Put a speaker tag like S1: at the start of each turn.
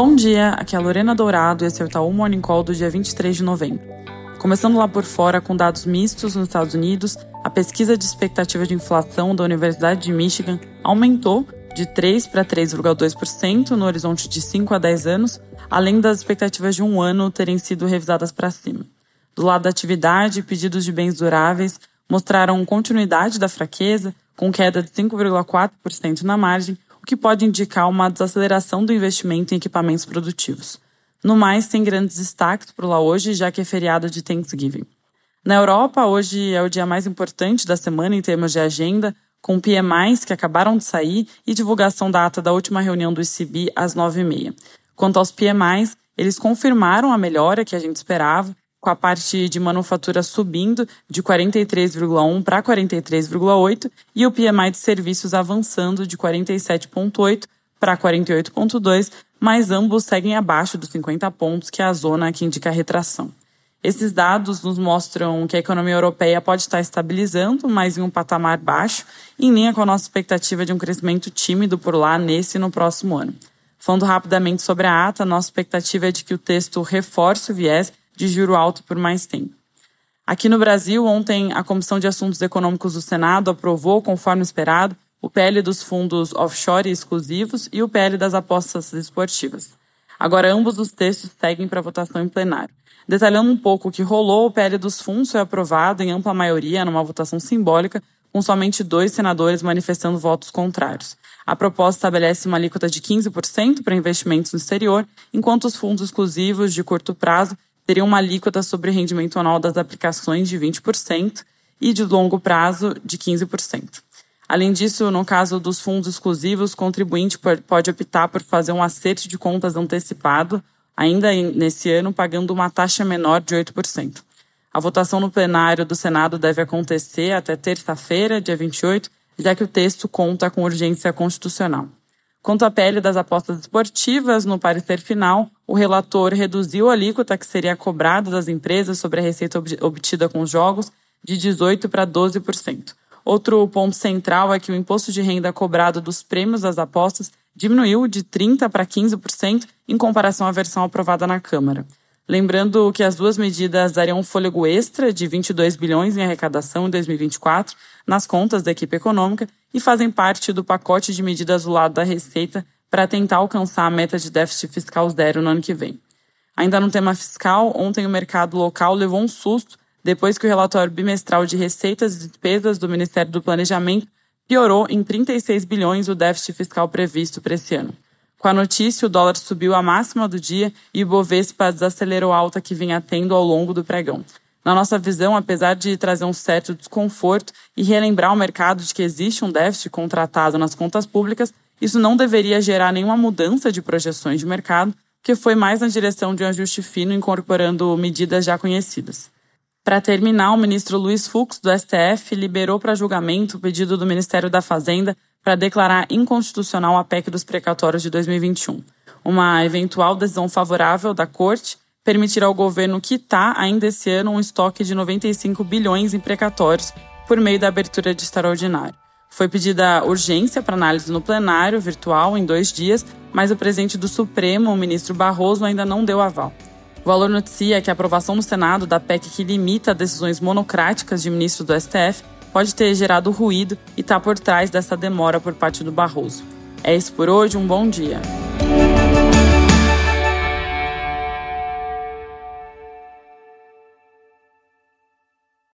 S1: Bom dia, aqui é a Lorena Dourado e esse é o Itaú Morning Call do dia 23 de novembro. Começando lá por fora com dados mistos nos Estados Unidos, a pesquisa de expectativa de inflação da Universidade de Michigan aumentou de 3 para 3,2% no horizonte de 5 a 10 anos, além das expectativas de um ano terem sido revisadas para cima. Do lado da atividade, pedidos de bens duráveis mostraram continuidade da fraqueza, com queda de 5,4% na margem, que pode indicar uma desaceleração do investimento em equipamentos produtivos. No mais, tem grandes destaques por lá hoje, já que é feriado de Thanksgiving. Na Europa, hoje é o dia mais importante da semana em termos de agenda, com PMIs que acabaram de sair e divulgação da ata da última reunião do ICB às 9h30. Quanto aos PMIs, eles confirmaram a melhora que a gente esperava com a parte de manufatura subindo de 43,1 para 43,8 e o PMI de serviços avançando de 47,8 para 48,2, mas ambos seguem abaixo dos 50 pontos, que é a zona que indica a retração. Esses dados nos mostram que a economia europeia pode estar estabilizando, mas em um patamar baixo, em linha com a nossa expectativa de um crescimento tímido por lá nesse e no próximo ano. Falando rapidamente sobre a ata, nossa expectativa é de que o texto reforce o viés de juro alto por mais tempo. Aqui no Brasil, ontem a Comissão de Assuntos Econômicos do Senado aprovou, conforme esperado, o PL dos fundos offshore exclusivos e o PL das apostas esportivas. Agora, ambos os textos seguem para votação em plenário. Detalhando um pouco o que rolou, o PL dos fundos foi aprovado em ampla maioria numa votação simbólica, com somente dois senadores manifestando votos contrários. A proposta estabelece uma alíquota de 15% para investimentos no exterior, enquanto os fundos exclusivos de curto prazo teria uma alíquota sobre rendimento anual das aplicações de 20% e de longo prazo de 15%. Além disso, no caso dos fundos exclusivos, o contribuinte pode optar por fazer um acerto de contas antecipado, ainda nesse ano, pagando uma taxa menor de 8%. A votação no plenário do Senado deve acontecer até terça-feira, dia 28, já que o texto conta com urgência constitucional. Quanto à pele das apostas esportivas, no parecer final, o relator reduziu a alíquota que seria cobrada das empresas sobre a receita obtida com os jogos de 18% para 12%. Outro ponto central é que o imposto de renda cobrado dos prêmios das apostas diminuiu de 30% para 15% em comparação à versão aprovada na Câmara. Lembrando que as duas medidas dariam um fôlego extra de 22 bilhões em arrecadação em 2024 nas contas da equipe econômica e fazem parte do pacote de medidas do lado da Receita para tentar alcançar a meta de déficit fiscal zero no ano que vem. Ainda no tema fiscal, ontem o mercado local levou um susto depois que o relatório bimestral de receitas e despesas do Ministério do Planejamento piorou em 36 bilhões o déficit fiscal previsto para esse ano. Com a notícia, o dólar subiu a máxima do dia e o Bovespa desacelerou a alta que vinha tendo ao longo do pregão. Na nossa visão, apesar de trazer um certo desconforto e relembrar o mercado de que existe um déficit contratado nas contas públicas, isso não deveria gerar nenhuma mudança de projeções de mercado, que foi mais na direção de um ajuste fino incorporando medidas já conhecidas. Para terminar, o ministro Luiz Fux, do STF, liberou para julgamento o pedido do Ministério da Fazenda para declarar inconstitucional a PEC dos precatórios de 2021. Uma eventual decisão favorável da Corte permitirá ao governo quitar ainda esse ano um estoque de 95 bilhões em precatórios por meio da abertura de extraordinário. Foi pedida urgência para análise no plenário virtual em dois dias, mas o presidente do Supremo, o ministro Barroso, ainda não deu aval. O Valor noticia que a aprovação no Senado da PEC que limita decisões monocráticas de ministro do STF pode ter gerado ruído e está por trás dessa demora por parte do Barroso. É isso por hoje, um bom dia.